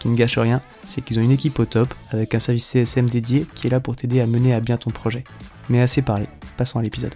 Qui ne gâche rien, c'est qu'ils ont une équipe au top avec un service CSM dédié qui est là pour t'aider à mener à bien ton projet. Mais assez parlé, passons à l'épisode.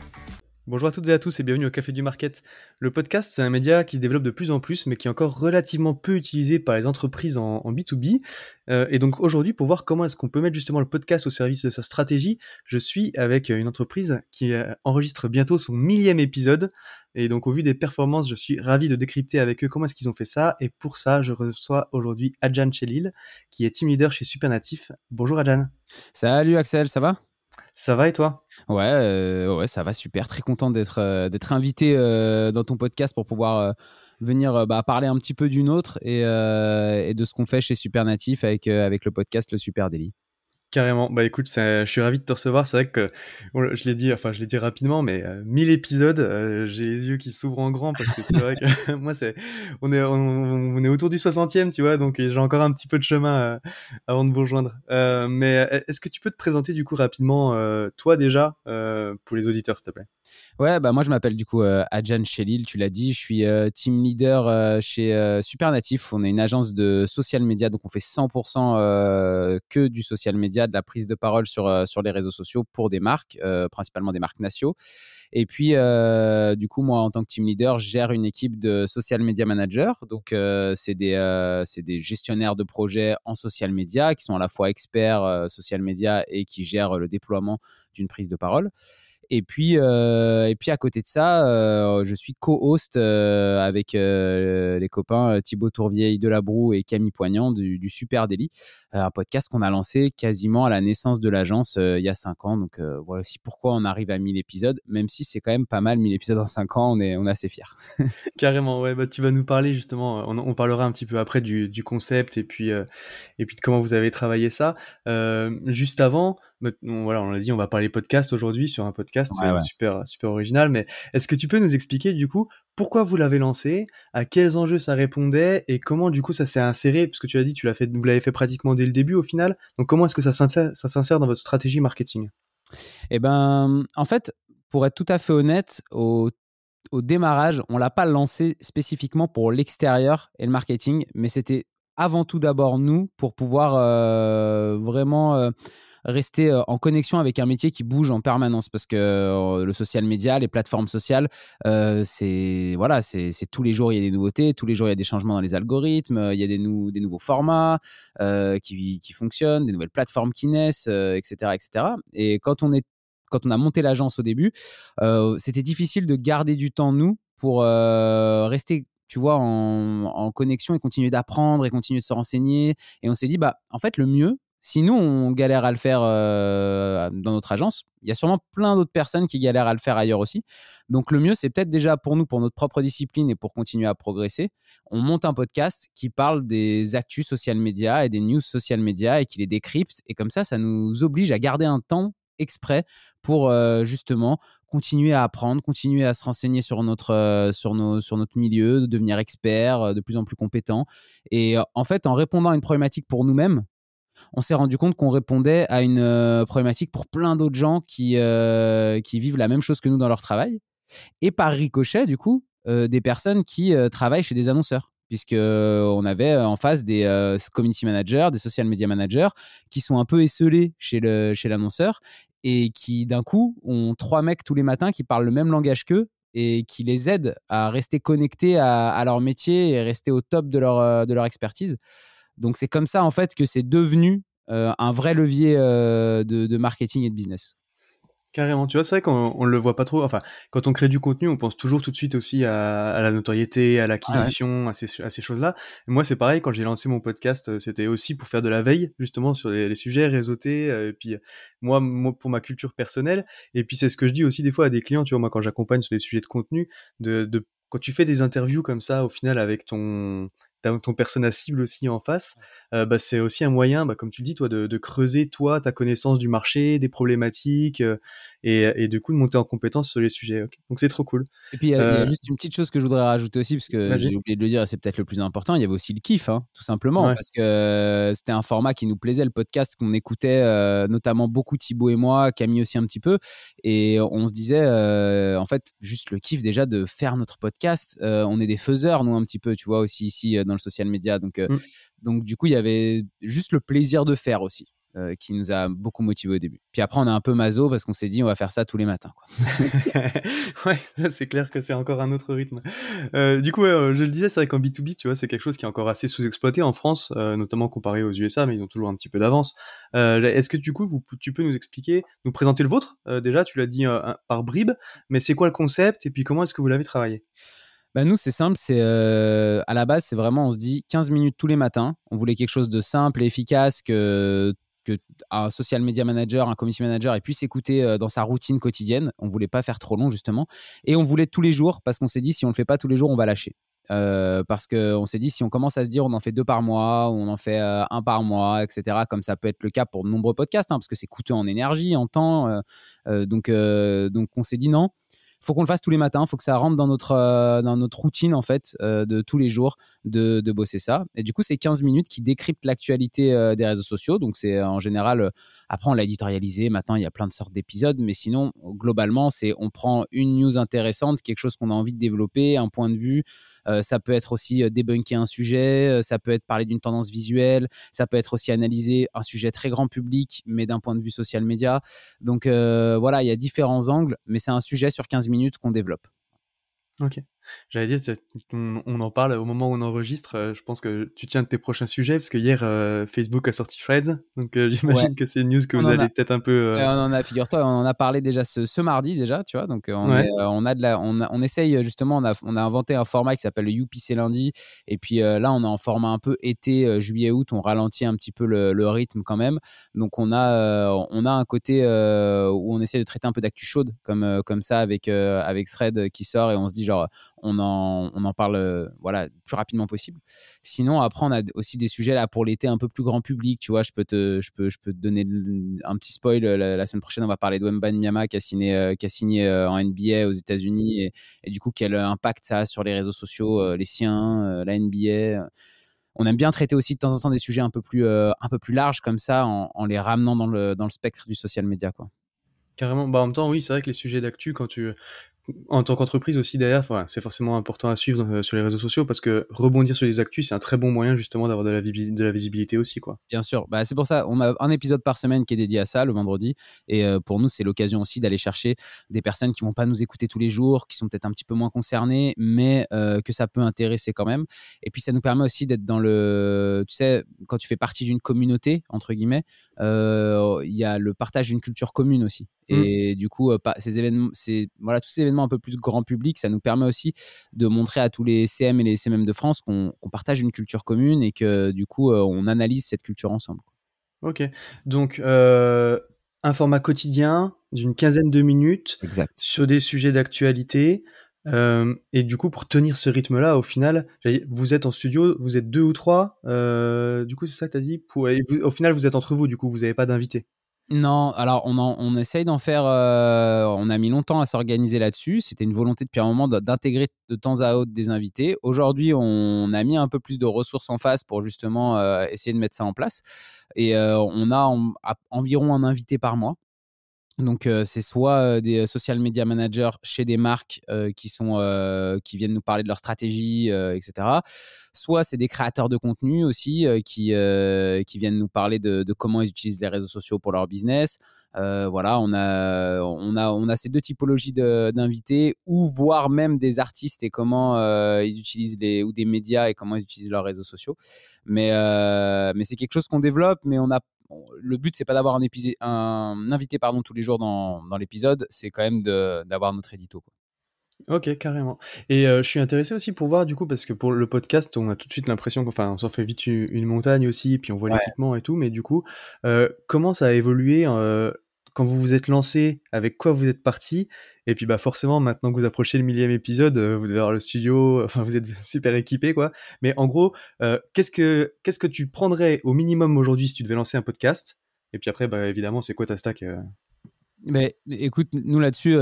Bonjour à toutes et à tous et bienvenue au Café du Market. Le podcast, c'est un média qui se développe de plus en plus, mais qui est encore relativement peu utilisé par les entreprises en, B2B. Euh, et donc aujourd'hui, pour voir comment est-ce qu'on peut mettre justement le podcast au service de sa stratégie, je suis avec une entreprise qui euh, enregistre bientôt son millième épisode. Et donc au vu des performances, je suis ravi de décrypter avec eux comment est-ce qu'ils ont fait ça. Et pour ça, je reçois aujourd'hui Adjan Chelil, qui est team leader chez Supernatif. Bonjour Adjan. Salut Axel, ça va? Ça va et toi? Ouais, euh, ouais, ça va super. Très content d'être euh, invité euh, dans ton podcast pour pouvoir venir bah, parler un petit peu d'une autre et, et, de ce qu'on fait chez Supernatif avec, avec le podcast Le Super Daily. Carrément. Bah écoute, je suis ravi de te recevoir. C'est vrai que je l'ai dit, enfin je l'ai dit rapidement, mais 1000 euh, épisodes, euh, j'ai les yeux qui s'ouvrent en grand parce que c'est vrai que moi c'est, on est, on, est autour du 60e, tu vois, donc j'ai encore un petit peu de chemin euh, avant de vous rejoindre. mais est-ce que tu peux te présenter du coup rapidement, toi déjà, pour les auditeurs, s'il te plaît? Ouais, bah moi je m'appelle du coup Adjan Chelil, tu l'as dit, je suis team leader chez Supernatif. On est une agence de social media, donc on fait 100% que du social media de la prise de parole sur, euh, sur les réseaux sociaux pour des marques, euh, principalement des marques nationaux. Et puis, euh, du coup, moi, en tant que team leader, je gère une équipe de social media managers. Donc, c'est des, des gestionnaires de projets en social media qui sont à la fois experts social media et qui gèrent le déploiement d'une prise de parole. Et puis, euh, et puis à côté de ça, euh, je suis co-host euh, avec les copains Thibaut Tourvieille de la Broue et Camille Poignant du, Super Daily, un podcast qu'on a lancé quasiment à la naissance de l'agence il y a cinq ans. Donc voilà aussi pourquoi on arrive à 1000 épisodes, même si c'est quand même pas mal 1000 épisodes en cinq ans, on est, on est assez fiers. Carrément, ouais, bah, tu vas nous parler justement, on, parlera un petit peu après du, du concept et puis, et puis de comment vous avez travaillé ça. juste avant, voilà, on l'a dit, on va parler podcast aujourd'hui sur un podcast, c'est super, super original. Mais est-ce que tu peux nous expliquer du coup pourquoi vous l'avez lancé, à quels enjeux ça répondait et comment du coup ça s'est inséré Parce que tu l'as dit, tu l'as fait, vous l'avez fait pratiquement dès le début au final. Donc comment est-ce que ça s'insère, ça s'insère dans votre stratégie marketing? Eh ben, en fait, pour être tout à fait honnête, au au démarrage, on l'a pas lancé spécifiquement pour l'extérieur et le marketing, mais c'était avant tout d'abord nous pour pouvoir euh, vraiment euh, rester euh, en connexion avec un métier qui bouge en permanence parce que euh, le social media, les plateformes sociales, euh, c'est voilà, c'est tous les jours il y a des nouveautés, tous les jours il y a des changements dans les algorithmes, il y a des, des nouveaux formats qui, qui, fonctionnent, des nouvelles plateformes qui naissent, etc., etc. Et quand on est quand on a monté l'agence au début, c'était difficile de garder du temps nous pour rester tu vois, en, en, connexion et continuer d'apprendre et continuer de se renseigner. Et on s'est dit, bah, en fait, le mieux, si nous, on galère à le faire euh, dans notre agence, il y a sûrement plein d'autres personnes qui galèrent à le faire ailleurs aussi. Donc le mieux, c'est peut-être déjà pour nous, pour notre propre discipline et pour continuer à progresser, on monte un podcast qui parle des actus social media et des news social media et qui les décrypte. Et comme ça, ça nous oblige à garder un temps exprès pour euh, justement continuer à apprendre, continuer à se renseigner sur notre, euh, sur nos, sur notre milieu, de devenir expert, de plus en plus compétent. Et en fait, en répondant à une problématique pour nous-mêmes, on s'est rendu compte qu'on répondait à une euh, problématique pour plein d'autres gens qui, euh, qui vivent la même chose que nous dans leur travail. et par ricochet, du coup, des personnes qui travaillent chez des annonceurs puisque on avait en face des community managers, des social media managers qui sont un peu esselés chez le chez l'annonceur et qui d'un coup ont trois mecs tous les matins qui parlent le même langage qu'eux et qui les aident à rester connectés à, leur métier et rester au top de leur, de leur expertise. Donc c'est comme ça en fait que c'est devenu un vrai levier de, marketing et de business. Carrément, tu vois, c'est vrai qu'on on le voit pas trop. Enfin, quand on crée du contenu, on pense toujours tout de suite aussi à, la notoriété, à l'acquisition, à ces, à ces choses-là. Moi, c'est pareil, quand j'ai lancé mon podcast, euh, c'était aussi pour faire de la veille, justement, sur les, sujets réseautés. Euh, et puis, moi, moi, pour ma culture personnelle. Et puis, c'est ce que je dis aussi des fois à des clients, tu vois, moi, quand j'accompagne sur des sujets de contenu, de, de quand tu fais des interviews comme ça, au final, avec ton, ton persona cible aussi en face, euh, bah, c'est aussi un moyen, bah, comme tu dis, toi, de, creuser toi ta connaissance du marché, des problématiques, euh, et, du coup de monter en compétence sur les sujets. Donc c'est trop cool. Et puis il y, a euh, juste une petite chose que je voudrais rajouter aussi, parce que j'ai oublié de le dire, et c'est peut-être le plus important. Il y avait aussi le kiff, hein, tout simplement, parce que c'était un format qui nous plaisait, le podcast qu'on écoutait, notamment beaucoup Thibaut et moi, Camille aussi un petit peu, et on se disait, en fait, juste le kiff déjà de faire notre podcast. on est des faiseurs, nous un petit peu, tu vois, aussi ici dans le social media. Donc mmh. Donc, du coup, il y avait juste le plaisir de faire aussi. Euh, qui nous a beaucoup motivé au début. Puis après, on a un peu maso parce qu'on s'est dit on va faire ça tous les matins. ouais, c'est clair que c'est encore un autre rythme. Euh, du coup, je le disais, c'est vrai qu'en B2B, tu vois, c'est quelque chose qui est encore assez sous-exploité en France, euh, notamment comparé aux USA, mais ils ont toujours un petit peu d'avance. Est-ce que du coup, tu peux nous expliquer, nous présenter le vôtre? Déjà, tu l'as dit par bribes, mais c'est quoi le concept et puis comment est-ce que vous l'avez travaillé? Bah nous, c'est simple. C'est euh, à la base, c'est vraiment, on se dit 15 minutes tous les matins. On voulait quelque chose de simple et efficace que que un social media manager, un community manager, puisse écouter euh, dans sa routine quotidienne. On voulait pas faire trop long justement, et on voulait tous les jours parce qu'on s'est dit si on le fait pas tous les jours, on va lâcher. Euh, parce qu'on s'est dit si on commence à se dire on en fait deux par mois on en fait un par mois, etc. Comme ça peut être le cas pour de nombreux podcasts, hein, parce que c'est coûteux en énergie, en temps. donc, donc on s'est dit non faut qu'on le fasse tous les matins, faut que ça rentre dans notre, euh, dans notre routine en fait euh, de tous les jours de, de, bosser ça. Et du coup, c'est 15 minutes qui décryptent l'actualité euh, des réseaux sociaux. Donc c'est en général, après on l'a éditorialisé, maintenant il y a plein de sortes d'épisodes, mais sinon globalement c'est on prend une news intéressante, quelque chose qu'on a envie de développer, un point de vue. ça peut être aussi débunker un sujet, ça peut être parler d'une tendance visuelle, ça peut être aussi analyser un sujet très grand public, mais d'un point de vue social média. Donc voilà, il y a différents angles, mais c'est un sujet sur 15 minutes minutes qu'on développe. J'allais dire, on, en parle au moment où on enregistre. Euh, je pense que tu tiens de tes prochains sujets parce que hier euh, Facebook a sorti Threads, donc euh, j'imagine que c'est une news que vous allez peut-être un peu. on en a, figure-toi, on en a parlé déjà ce, mardi déjà, tu vois. Donc on, on a de la, on, on, essaye justement, on a, on a inventé un format qui s'appelle le UPC lundi, et puis là on est en format un peu été, juillet, août, on ralentit un petit peu le, rythme quand même. Donc on a, on a un côté où on essaie de traiter un peu d'actu chaude comme, comme ça avec avec Thread qui sort et on se dit genre on en, on en parle euh, voilà, plus rapidement possible. Sinon, après, on a aussi des sujets là pour l'été un peu plus grand public. Tu vois, je peux te, je peux, je peux te donner un petit spoil. La, semaine prochaine, on va parler de Wemban qui a signé, euh, qui a signé euh, en NBA aux États-Unis et, du coup, quel impact ça a sur les réseaux sociaux, les siens, la NBA on aime bien traiter aussi de temps en temps des sujets un peu plus, un peu plus larges comme ça, en, les ramenant dans le, dans le spectre du social media. Quoi. Carrément. Bah, en même temps, oui, c'est vrai que les sujets d'actu, quand tu, en tant qu'entreprise aussi derrière, c'est forcément important à suivre euh, sur les réseaux sociaux parce que rebondir sur les actus, c'est un très bon moyen justement d'avoir de la, de la visibilité aussi. Quoi. Bien sûr, bah, c'est pour ça, on a un épisode par semaine qui est dédié à ça le vendredi et euh, pour nous c'est l'occasion aussi d'aller chercher des personnes qui vont pas nous écouter tous les jours, qui sont peut-être un petit peu moins concernées, mais euh, que ça peut intéresser quand même. Et puis ça nous permet aussi d'être dans le, tu sais, quand tu fais partie d'une communauté entre guillemets, il y a le partage d'une culture commune aussi. Mmh. Et du coup, ces événements, voilà tous ces événements un peu plus grand public, ça nous permet aussi de montrer à tous les CM et les CMM de France qu'on partage une culture commune et que du coup, euh, on analyse cette culture ensemble. Ok, donc euh, un format quotidien d'une quinzaine de minutes sur des sujets d'actualité. Euh, et du coup, pour tenir ce rythme-là, au final, vous êtes en studio, vous êtes deux ou trois. du coup, c'est ça que tu as dit? Pour, Au final, vous êtes entre vous, du coup, vous n'avez pas d'invité? Non, alors on, essaye d'en faire. Euh, on a mis longtemps à s'organiser là-dessus. C'était une volonté depuis un moment d'intégrer de temps à autre des invités. Aujourd'hui, on a mis un peu plus de ressources en face pour justement euh, essayer de mettre ça en place. Et euh, on a environ un invité par mois. Donc, c'est soit des social media managers chez des marques qui, sont, qui viennent nous parler de leur stratégie, etc. Soit c'est des créateurs de contenu aussi qui, qui viennent nous parler de, comment ils utilisent les réseaux sociaux pour leur business. voilà, on a, on, a, on a ces deux typologies d'invités, ou voire même des artistes et comment ils utilisent les, ou des médias et comment ils utilisent leurs réseaux sociaux. Mais, mais c'est quelque chose qu'on développe, mais on le but, c'est pas d'avoir un, un invité pardon, tous les jours dans, l'épisode, c'est quand même d'avoir notre édito. Ok, carrément. Et euh, je suis intéressé aussi pour voir, du coup, parce que pour le podcast, on a tout de suite l'impression qu'on s'en fait vite une, montagne aussi, puis on voit l'équipement et tout, mais du coup, euh, comment ça a évolué euh, quand vous vous êtes lancé, avec quoi vous êtes parti et puis bah forcément, maintenant que vous approchez le millième épisode, euh, vous devez avoir le studio, enfin vous êtes super équipé quoi. Mais en gros, euh, qu'est-ce que tu prendrais au minimum aujourd'hui si tu devais lancer un podcast? Et puis après, bah évidemment, c'est quoi ta stack euh? Mais écoute, nous là-dessus,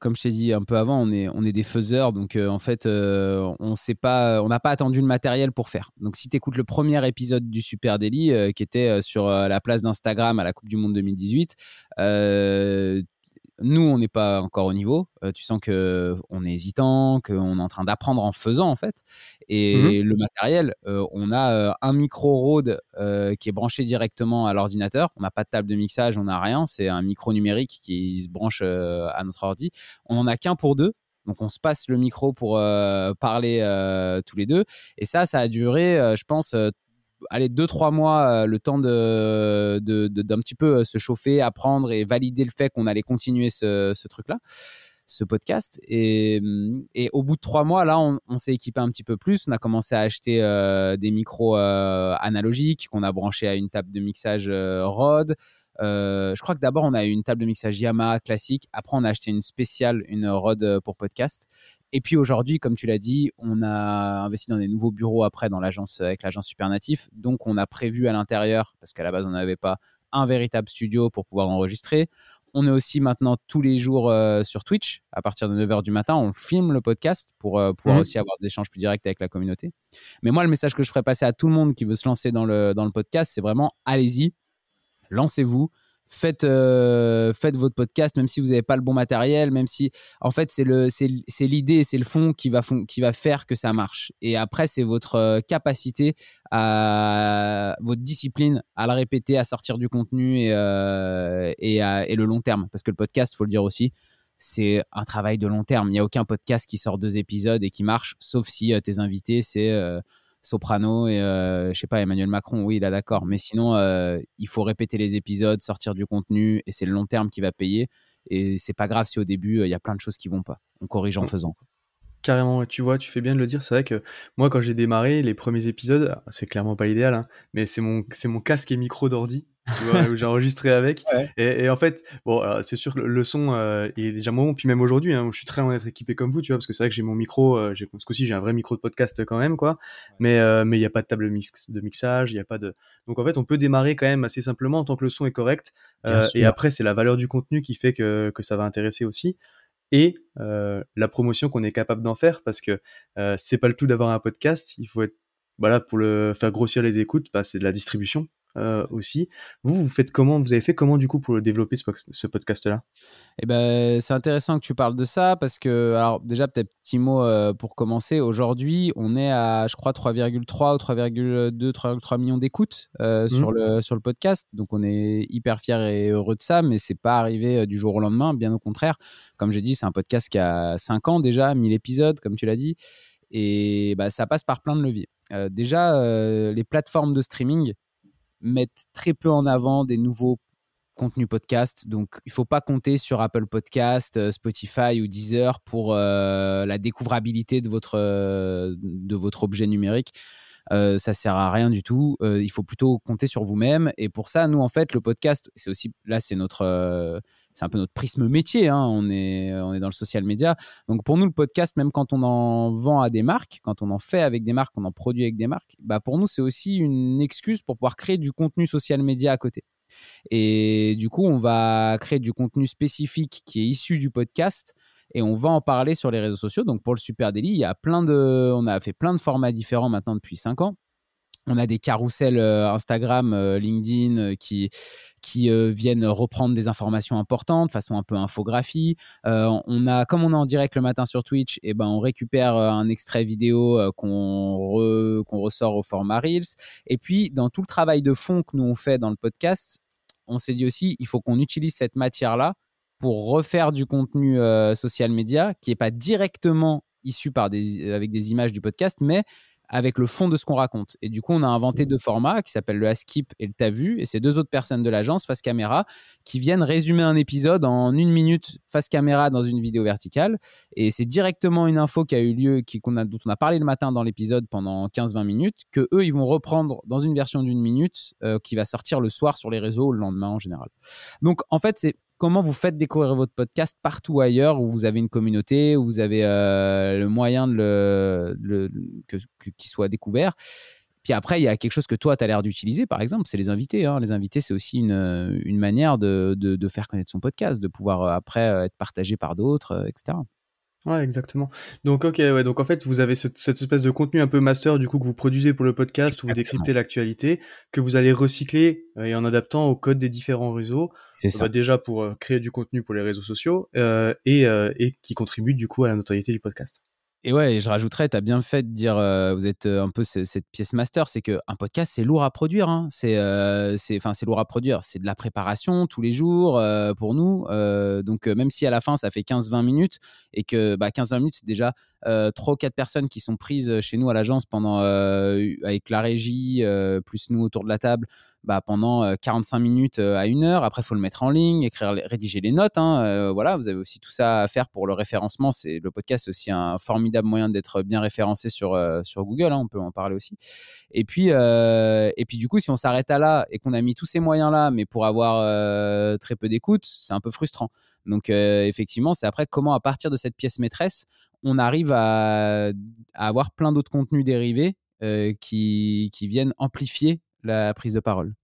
comme je t'ai dit un peu avant, on est, on est des faiseurs. Donc en fait, on sait pas, on n'a pas attendu le matériel pour faire. Donc si tu écoutes le premier épisode du Super Daily, qui était sur la place d'Instagram à la Coupe du Monde 2018, nous, on n'est pas encore au niveau. Euh, tu sens que on est hésitant, qu'on est en train d'apprendre en faisant en fait. Et mmh le matériel, euh, on a euh, un micro Rode qui est branché directement à l'ordinateur. On n'a pas de table de mixage, on n'a rien. C'est un micro numérique qui se branche à notre ordi. On n'en a qu'un pour deux. Donc on se passe le micro pour parler tous les deux. Et ça, ça a duré, je pense, allez, deux, trois mois, euh, le temps de, d'un petit peu euh, se chauffer, apprendre et valider le fait qu'on allait continuer ce, truc-là, ce podcast. Et, au bout de trois mois, là, on, s'est équipé un petit peu plus. On a commencé à acheter euh, des micros analogiques qu'on a branchés à une table de mixage Rode. Euh, je crois que d'abord, on a eu une table de mixage Yamaha classique. Après, on a acheté une spéciale, une Rode euh, pour podcast. Et puis aujourd'hui, comme tu l'as dit, on a investi dans des nouveaux bureaux après dans l'agence avec l'agence Supernatif. Donc, on a prévu à l'intérieur, parce qu'à la base, on n'avait pas un véritable studio pour pouvoir enregistrer. On est aussi maintenant tous les jours euh, sur Twitch à partir de 9h du matin. On filme le podcast pour pouvoir mmh. aussi avoir des échanges plus directs avec la communauté. Mais moi, le message que je ferais passer à tout le monde qui veut se lancer dans le, dans le podcast, c'est vraiment allez-y, lancez-vous. Faites, euh, faites votre podcast, même si vous n'avez pas le bon matériel, même si, en fait, c'est l'idée, c'est le fond qui va, qui va faire que ça marche. Et après, c'est votre euh, capacité, à, votre discipline à le répéter, à sortir du contenu et, euh, et, et le long terme. Parce que le podcast, il faut le dire aussi, c'est un travail de long terme. Il n'y a aucun podcast qui sort deux épisodes et qui marche, sauf si tes invités, c'est Soprano et euh, je sais pas Emmanuel Macron, oui, là d'accord. Mais sinon, euh, il faut répéter les épisodes, sortir du contenu et c'est le long terme qui va payer. Et c'est pas grave si au début il y a plein de choses qui vont pas. On corrige en mmh. faisant. Carrément, tu vois, tu fais bien de le dire. C'est vrai que moi, quand j'ai démarré les premiers épisodes, c'est clairement pas l'idéal, hein, mais c'est mon, c'est mon casque et micro d'ordi où j'ai enregistré avec. Et, en fait, bon, c'est sûr que le son euh, est déjà bon. Puis même aujourd'hui, hein, je suis très loin d'être équipé comme vous, tu vois, parce que c'est vrai que j'ai mon micro, euh, j'ai, ce coup-ci, j'ai un vrai micro de podcast quand même, quoi. Mais euh, mais il n'y a pas de table mix, de mixage, il n'y a pas de. Donc en fait, on peut démarrer quand même assez simplement tant que le son est correct. Euh, et après, c'est la valeur du contenu qui fait que, que ça va intéresser aussi et euh, la promotion qu'on est capable d'en faire parce que euh, c'est pas le tout d'avoir un podcast il faut être voilà pour le faire grossir les écoutes bah, c'est de la distribution euh, aussi. Vous, vous faites comment Vous avez fait comment du coup pour développer ce, podcast-là? Eh ben, c'est intéressant que tu parles de ça parce que, alors déjà peut-être petit mot euh, pour commencer. Aujourd'hui, on est à, je crois, 3,3 ou 3,2, 3,3 millions d'écoutes euh, mmh. sur le sur le podcast. Donc on est hyper fiers et heureux de ça, mais c'est pas arrivé du jour au lendemain. Bien au contraire, comme j'ai dit, c'est un podcast qui a 5 ans déjà, 1000 épisodes, comme tu l'as dit. Et bah, ça passe par plein de leviers. déjà, les plateformes de streaming, mettent très peu en avant des nouveaux contenus podcast. Donc, il faut pas compter sur Apple Podcast, euh, Spotify ou Deezer pour euh, la découvrabilité de votre, euh, de votre objet numérique. Euh, ça sert à rien du tout. il faut plutôt compter sur vous-même. Et pour ça, nous, en fait, le podcast, c'est aussi là, c'est notre, c'est un peu notre prisme métier. Hein. On, est, on est dans le social media. Donc pour nous, le podcast, même quand on en vend à des marques, quand on en fait avec des marques, on en produit avec des marques, bah pour nous, c'est aussi une excuse pour pouvoir créer du contenu social media à côté. Et du coup, on va créer du contenu spécifique qui est issu du podcast et on va en parler sur les réseaux sociaux. Donc pour le Super Daily, il y a plein de, on a fait plein de formats différents maintenant depuis 5 ans. On a des carousels Instagram, LinkedIn qui, qui viennent reprendre des informations importantes, façon un peu infographie. on a, comme on est en direct le matin sur Twitch, eh ben on récupère un extrait vidéo qu'on ressort au format Reels. Et puis, dans tout le travail de fond que nous on fait dans le podcast, on s'est dit aussi, il faut qu'on utilise cette matière-là pour refaire du contenu social media qui n'est pas directement issu par des, avec des images du podcast, mais avec le fond de ce qu'on raconte. Et du coup, on a inventé deux formats qui s'appellent le Askip et le T'as vu. Et c'est deux autres personnes de l'agence face caméra qui viennent résumer un épisode en une minute face caméra dans une vidéo verticale. Et c'est directement une info qui a eu lieu, qui, a, dont on a parlé le matin dans l'épisode pendant 15-20 minutes, que eux, ils vont reprendre dans une version d'une minute euh, qui va sortir le soir sur les réseaux le lendemain en général. Donc, en fait, c'est comment vous faites découvrir votre podcast partout ailleurs où vous avez une communauté, où vous avez euh, le moyen de le, qu'il soit découvert? Puis après, il y a quelque chose que toi, tu as l'air d'utiliser, par exemple, c'est les invités. Hein. Les invités, c'est aussi une, une manière de, de, de, faire connaître son podcast, de pouvoir euh, après euh, être partagé par d'autres, etc. Ouais, exactement. Donc, ok, ouais, donc en fait, vous avez cette espèce de contenu un peu master, du coup, que vous produisez pour le podcast, où vous décryptez l'actualité, que vous allez recycler euh, et en adaptant au code des différents réseaux. C'est ça. déjà pour euh, créer du contenu pour les réseaux sociaux euh, et, et qui contribue du coup à la notoriété du podcast. Et ouais, je rajouterais, tu as bien fait de dire, vous êtes un peu cette pièce master, c'est qu'un podcast, c'est lourd à produire. Hein. C'est lourd à produire. C'est de la préparation tous les jours pour nous. donc, même si à la fin, ça fait 15-20 minutes et que bah, 15-20 minutes, c'est déjà 3 ou 4 personnes qui sont prises chez nous à l'agence pendant, avec la régie, plus nous autour de la table, bah, pendant 45 minutes à une heure. Après, il faut le mettre en ligne, écrire, rédiger les notes. Hein. voilà, vous avez aussi tout ça à faire pour le référencement. C'est le podcast, c'est aussi un formidable moyen d'être bien référencé sur sur Google. Hein, on peut en parler aussi. Et puis et puis du coup, si on s'arrête à là et qu'on a mis tous ces moyens là, mais pour avoir très peu d'écoute, c'est un peu frustrant. Donc effectivement, c'est après comment à partir de cette pièce maîtresse, on arrive à, avoir plein d'autres contenus dérivés qui, qui viennent amplifier la prise de parole.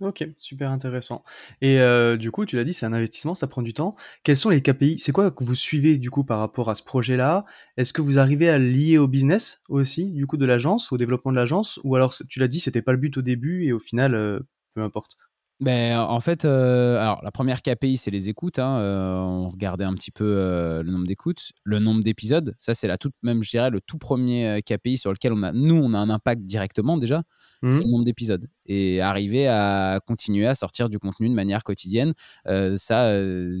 Ok, super intéressant. Et euh, du coup, tu l'as dit, c'est un investissement, ça prend du temps. Quels sont les KPI C'est quoi que vous suivez du coup par rapport à ce projet-là? Est-ce que vous arrivez à lier au business aussi, du coup, de l'agence, au développement de l'agence? Ou alors, tu l'as dit, c'était pas le but au début et au final, euh, peu importe ben, en fait, euh, alors la première KPI, c'est les écoutes. Hein, euh, on regardait un petit peu euh, le nombre d'écoutes, le nombre d'épisodes. Ça, c'est la toute, même, je dirais, le tout premier KPI sur lequel on a, nous, on a un impact directement déjà. C'est le mmh. nombre d'épisodes et arriver à continuer à sortir du contenu de manière quotidienne. ça,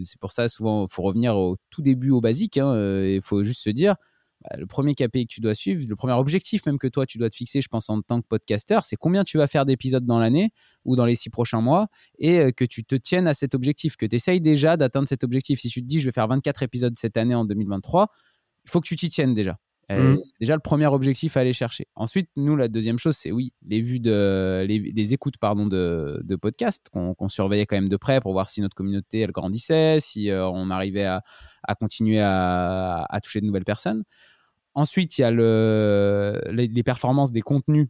c'est pour ça souvent, il faut revenir au tout début, au basique. Hein, il faut juste se dire, bah, le premier KPI que tu dois suivre, le premier objectif même que toi tu dois te fixer, je pense en tant que podcasteur, c'est combien tu vas faire d'épisodes dans l'année ou dans les six prochains mois et euh, que tu te tiennes à cet objectif, que tu essayes déjà d'atteindre cet objectif. Si tu te dis je vais faire 24 épisodes cette année en 2023, il faut que tu t'y tiennes déjà. Mmh. C'est déjà le premier objectif à aller chercher. Ensuite, nous, la deuxième chose, c'est oui, les vues de, les, écoutes pardon, de, de podcasts qu'on surveillait quand même de près pour voir si notre communauté elle grandissait, si euh, on arrivait à, à continuer à, à, toucher de nouvelles personnes. Ensuite, il y a le, les, performances des contenus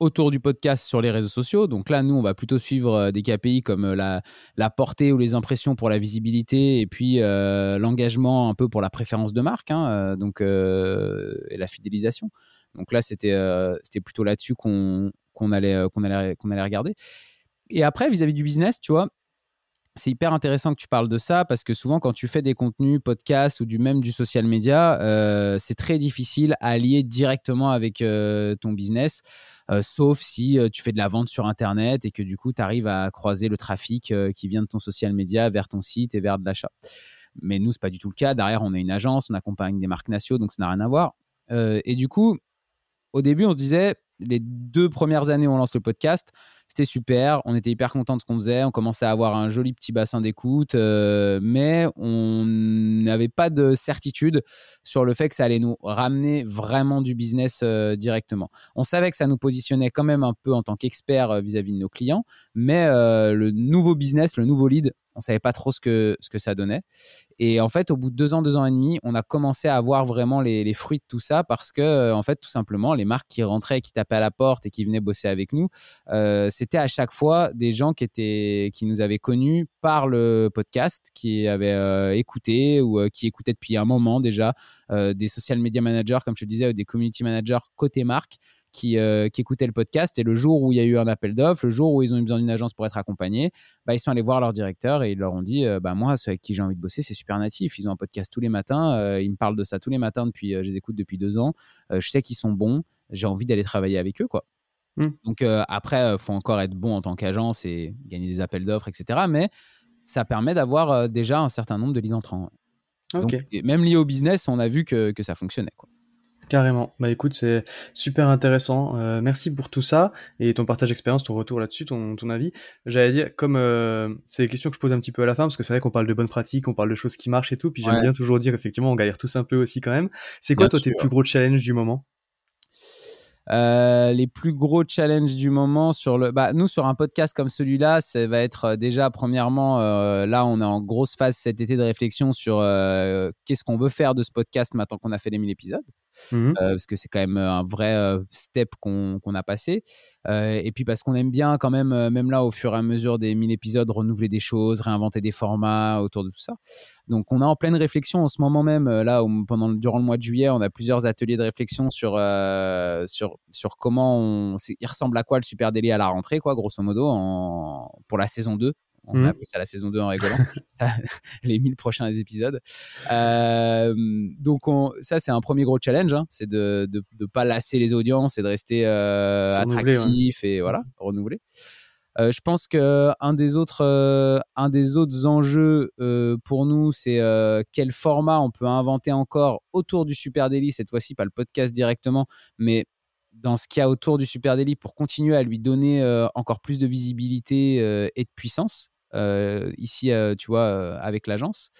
autour du podcast sur les réseaux sociaux. Donc là, nous, on va plutôt suivre euh, des KPI comme euh, la, la portée ou les impressions pour la visibilité et puis euh, l'engagement un peu pour la préférence de marque hein, donc, et la fidélisation. Donc là, c'était plutôt là-dessus qu'on allait, allait, allait regarder. Et après, vis à -vis du business, tu vois, c'est hyper intéressant que tu parles de ça parce que souvent quand tu fais des contenus podcast ou du même du social media, euh, c'est très difficile à lier directement avec euh, ton business, euh, sauf si tu fais de la vente sur Internet et que du coup tu arrives à croiser le trafic qui vient de ton social media vers ton site et vers de l'achat. Mais nous, c'est pas du tout le cas. Derrière, on est une agence, on accompagne des marques nationaux, donc ça n'a rien à voir. et du coup, au début, on se disait, les deux premières années où on lance le podcast, c'était super. On était hyper content de ce qu'on faisait. On commençait à avoir un joli petit bassin d'écoute, euh, mais on n'avait pas de certitude sur le fait que ça allait nous ramener vraiment du business euh, directement. On savait que ça nous positionnait quand même un peu en tant qu'expert euh, vis-à-vis de nos clients, mais le nouveau business, le nouveau lead, on savait pas trop ce que, ce que ça donnait. Et en fait, au bout de deux ans, deux ans et demi, on a commencé à voir vraiment les, fruits de tout ça parce que, en fait, tout simplement, les marques qui rentraient, qui tapaient à la porte et qui venaient bosser avec nous, c'était à chaque fois des gens qui, étaient, qui nous avaient connus par le podcast, qui avaient écouté ou qui écoutaient depuis un moment déjà, des social media managers, comme je te disais, des community managers côté marque qui, qui écoutaient le podcast. Et le jour où il y a eu un appel d'offres, le jour où ils ont eu besoin d'une agence pour être accompagnés, bah, ils sont allés voir leur directeur et ils leur ont dit bah, Moi, ceux avec qui j'ai envie de bosser, c'est super natif. Ils ont un podcast tous les matins. ils me parlent de ça tous les matins depuis, je les écoute depuis deux ans. je sais qu'ils sont bons. J'ai envie d'aller travailler avec eux. quoi. Mmh. Donc après, il faut encore être bon en tant qu'agence et gagner des appels d'offres, etc. Mais ça permet d'avoir déjà un certain nombre de leads entrants. Donc, même lié au business, on a vu que, que ça fonctionnait. Quoi. Carrément. Bah écoute, c'est super intéressant. Euh, merci pour tout ça et ton partage d'expérience, ton retour là-dessus, ton, ton avis. J'allais dire, comme euh, c'est des questions que je pose un petit peu à la fin, parce que c'est vrai qu'on parle de bonnes pratiques, on parle de choses qui marchent et tout, puis j'aime bien toujours dire, effectivement, on galère tous un peu aussi quand même. C'est quoi, toi, tes plus gros challenges du moment? Euh, les plus gros challenges du moment sur le, bah, nous sur un podcast comme celui-là, ça va être euh, déjà premièrement, euh, là on est en grosse phase cet été de réflexion sur qu'est-ce qu'on veut faire de ce podcast maintenant qu'on a fait les 1000 épisodes. Mmh parce que c'est quand même un vrai step qu'on a passé. et puis parce qu'on aime bien quand même, même là au fur et à mesure des 1000 épisodes, renouveler des choses, réinventer des formats autour de tout ça. Donc on est en pleine réflexion en ce moment même. Là, pendant, durant le mois de juillet, on a plusieurs ateliers de réflexion sur, sur, sur comment il ressemble à quoi le Super Daily à la rentrée, quoi, grosso modo, pour la saison 2. On a mmh. appelé ça la saison 2 en rigolant. les 1000 prochains épisodes. Euh, donc, ça, c'est un premier gros challenge. Hein. c'est de ne pas lasser les audiences et de rester euh, attractif et voilà, mmh. renouveler. Euh, je pense que un des autres, un des autres enjeux pour nous, c'est quel format on peut inventer encore autour du Super Daily. Cette fois-ci, pas le podcast directement, mais dans ce qu'il y a autour du Super Daily pour continuer à lui donner encore plus de visibilité et de puissance. Euh, ici, euh, tu vois, euh, avec l'agence.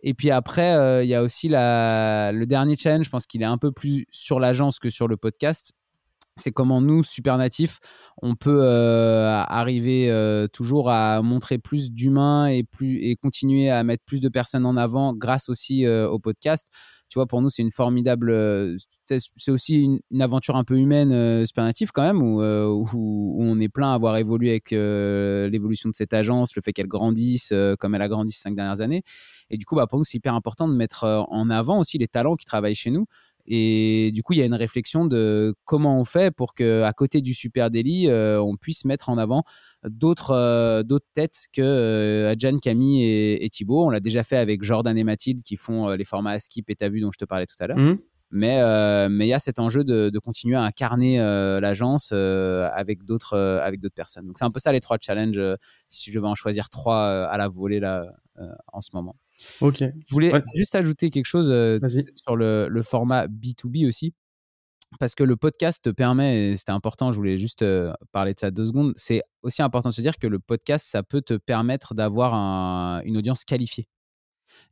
Et puis après, il y a aussi le dernier challenge, je pense qu'il est un peu plus sur l'agence que sur le podcast. C'est comment nous, super natifs, on peut arriver toujours à montrer plus d'humains et, et continuer à mettre plus de personnes en avant grâce aussi au podcast tu vois, pour nous, c'est une formidable. Euh, c'est aussi une, aventure un peu humaine, euh, quand même, euh, où, on est plein à avoir évolué avec l'évolution de cette agence, le fait qu'elle grandisse comme elle a grandi ces cinq dernières années. Et du coup, bah, pour nous, c'est hyper important de mettre en avant aussi les talents qui travaillent chez nous. Et du coup, il y a une réflexion de comment on fait pour qu'à côté du Super Daily, on puisse mettre en avant d'autres euh, d'autres têtes que euh, Adjan, Camille et, et, Thibaut. On l'a déjà fait avec Jordan et Mathilde qui font euh, les formats Skip et T'as vu dont je te parlais tout à l'heure. Mmh. Mais mais il y a cet enjeu de, continuer à incarner l'agence avec d'autres avec d'autres personnes. Donc c'est un peu ça les trois challenges. si je vais en choisir trois à la volée là en ce moment. Ok. Je voulais juste ajouter quelque chose sur le, le, format B2B aussi parce que le podcast te permet, et c'était important, je voulais juste parler de ça deux secondes, c'est aussi important de se dire que le podcast, ça peut te permettre d'avoir une audience qualifiée.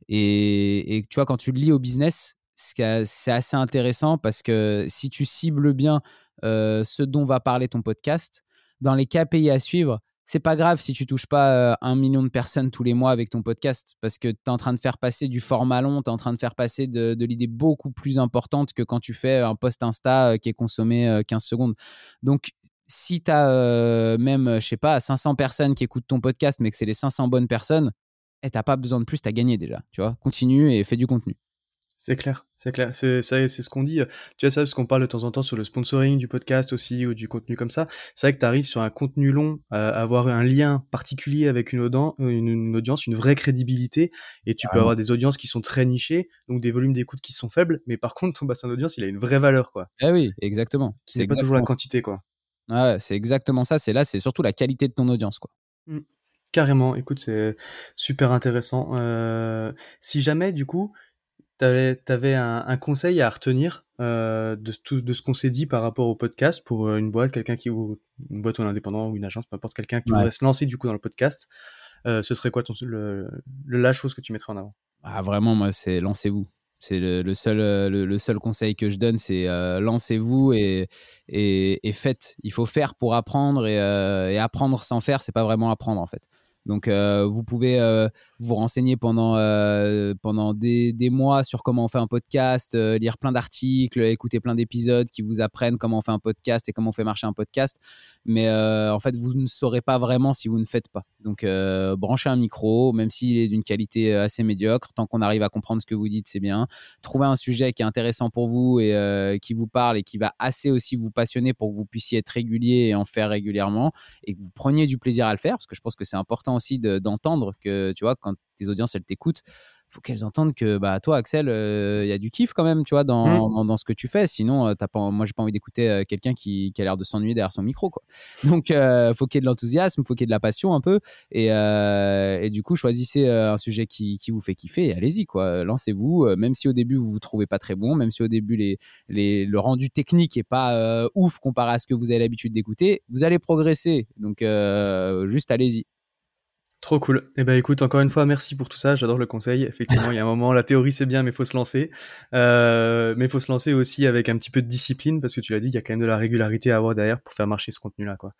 Et, tu vois, quand tu le lis au business, c'est assez intéressant parce que si tu cibles bien ce dont va parler ton podcast, dans les KPI à suivre, c'est pas grave si tu touches pas un million de personnes tous les mois avec ton podcast parce que tu es en train de faire passer du format long, tu es en train de faire passer de, l'idée beaucoup plus importante que quand tu fais un post Insta qui est consommé 15 secondes. Donc, si tu as même, je sais pas, 500 personnes qui écoutent ton podcast, mais que c'est les 500 bonnes personnes, et eh, t'as pas besoin de plus, tu as gagné déjà. Tu vois, continue et fais du contenu. C'est clair, c'est clair. C'est c'est ce qu'on dit. Tu vois ça, parce qu'on parle de temps en temps sur le sponsoring du podcast aussi, ou du contenu comme ça. C'est vrai que tu arrives sur un contenu long, à avoir un lien particulier avec une, une, audience, une vraie crédibilité, et tu peux avoir des audiences qui sont très nichées, donc des volumes d'écoute qui sont faibles, mais par contre, ton bassin d'audience, il a une vraie valeur, quoi. Eh oui, exactement. C'est pas toujours la quantité, quoi. Ouais, c'est exactement ça. C'est là, c'est surtout la qualité de ton audience, quoi. Mmh. Carrément, écoute, c'est super intéressant. Euh, si jamais, du coup, tu avais, un, conseil à retenir euh, de, tout, de ce qu'on s'est dit par rapport au podcast pour euh, une boîte, quelqu'un qui ou une boîte ou un indépendant ou une agence, peu importe, quelqu'un qui voudrait se lancer du coup dans le podcast, euh, ce serait quoi ton, le, la chose que tu mettrais en avant? Ah, Vraiment, moi, c'est lancez-vous. C'est le, seul, le, seul conseil que je donne, c'est lancez-vous et, et, faites. Il faut faire pour apprendre et, et apprendre sans faire, c'est pas vraiment apprendre en fait. Donc, vous pouvez vous renseigner pendant, pendant des, des, mois sur comment on fait un podcast, lire plein d'articles, écouter plein d'épisodes qui vous apprennent comment on fait un podcast et comment on fait marcher un podcast. Mais en fait, vous ne saurez pas vraiment si vous ne faites pas. Donc, branchez un micro, même s'il est d'une qualité assez médiocre, tant qu'on arrive à comprendre ce que vous dites, c'est bien. Trouvez un sujet qui est intéressant pour vous et qui vous parle et qui va assez aussi vous passionner pour que vous puissiez être régulier et en faire régulièrement et que vous preniez du plaisir à le faire, parce que je pense que c'est important aussi d'entendre que, tu vois, quand tes audiences, elles t'écoutent, faut qu'elles entendent que bah toi Axel euh, il y a du kiff quand même tu vois dans, mmh. dans, ce que tu fais. Sinon euh, t'as pas moi j'ai pas envie d'écouter euh, quelqu'un qui, qui, a l'air de s'ennuyer derrière son micro quoi. Donc faut qu'il y ait de l'enthousiasme faut qu'il y ait de la passion un peu. Et, et du coup choisissez un sujet qui, qui, vous fait kiffer et allez-y quoi. Lancez-vous même si au début vous vous trouvez pas très bon même si au début les, les le rendu technique est pas ouf comparé à ce que vous avez l'habitude d'écouter vous allez progresser. Donc juste allez-y Trop cool. Eh ben écoute, encore une fois, merci pour tout ça. J'adore le conseil. Effectivement, il y a un moment, la théorie c'est bien, mais faut se lancer. Euh, mais faut se lancer aussi avec un petit peu de discipline, parce que tu l'as dit, il y a quand même de la régularité à avoir derrière pour faire marcher ce contenu-là, quoi.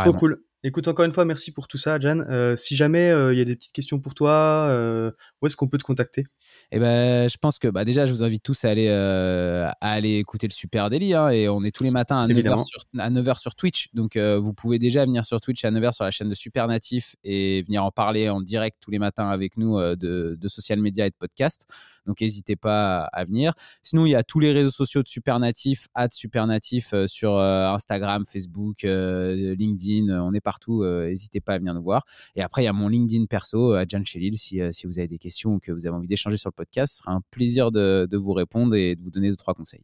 Trop cool. Écoute, encore une fois, merci pour tout ça, Jan. Euh, si jamais euh, il y a des petites questions pour toi, euh, où est-ce qu'on peut te contacter? Eh ben, je pense que bah, déjà, je vous invite tous à aller, à aller écouter le Super Daily. Hein, et on est tous les matins à 9h, sur, à 9h sur Twitch. Donc, vous pouvez déjà venir sur Twitch à 9h sur la chaîne de Super Natif et venir en parler en direct tous les matins avec nous de, de social media et de podcast. Donc, n'hésitez pas à venir. Sinon, il y a tous les réseaux sociaux de Super Natif, Super Natif sur Instagram, Facebook, LinkedIn. On est partout. N'hésitez pas à venir nous voir. Et après, il y a mon LinkedIn perso, à Jan Chelil. Si, si vous avez des questions ou que vous avez envie d'échanger sur le podcast, ce sera un plaisir de, de vous répondre et de vous donner deux, trois conseils.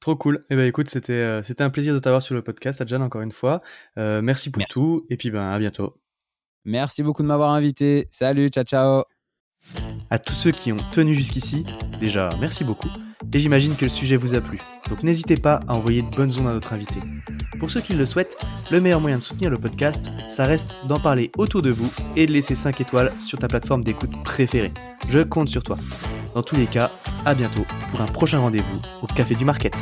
Trop cool. Eh ben écoute, c'était c'était un plaisir de t'avoir sur le podcast, Adjan, encore une fois. merci pour tout et puis ben à bientôt. Merci beaucoup de m'avoir invité. Salut, ciao ciao. À tous ceux qui ont tenu jusqu'ici, déjà merci beaucoup. Et j'imagine que le sujet vous a plu. Donc n'hésitez pas à envoyer de bonnes ondes à notre invité. Pour ceux qui le souhaitent, le meilleur moyen de soutenir le podcast, ça reste d'en parler autour de vous et de laisser 5 étoiles sur ta plateforme d'écoute préférée. Je compte sur toi. Dans tous les cas, à bientôt pour un prochain rendez-vous au Café du Market.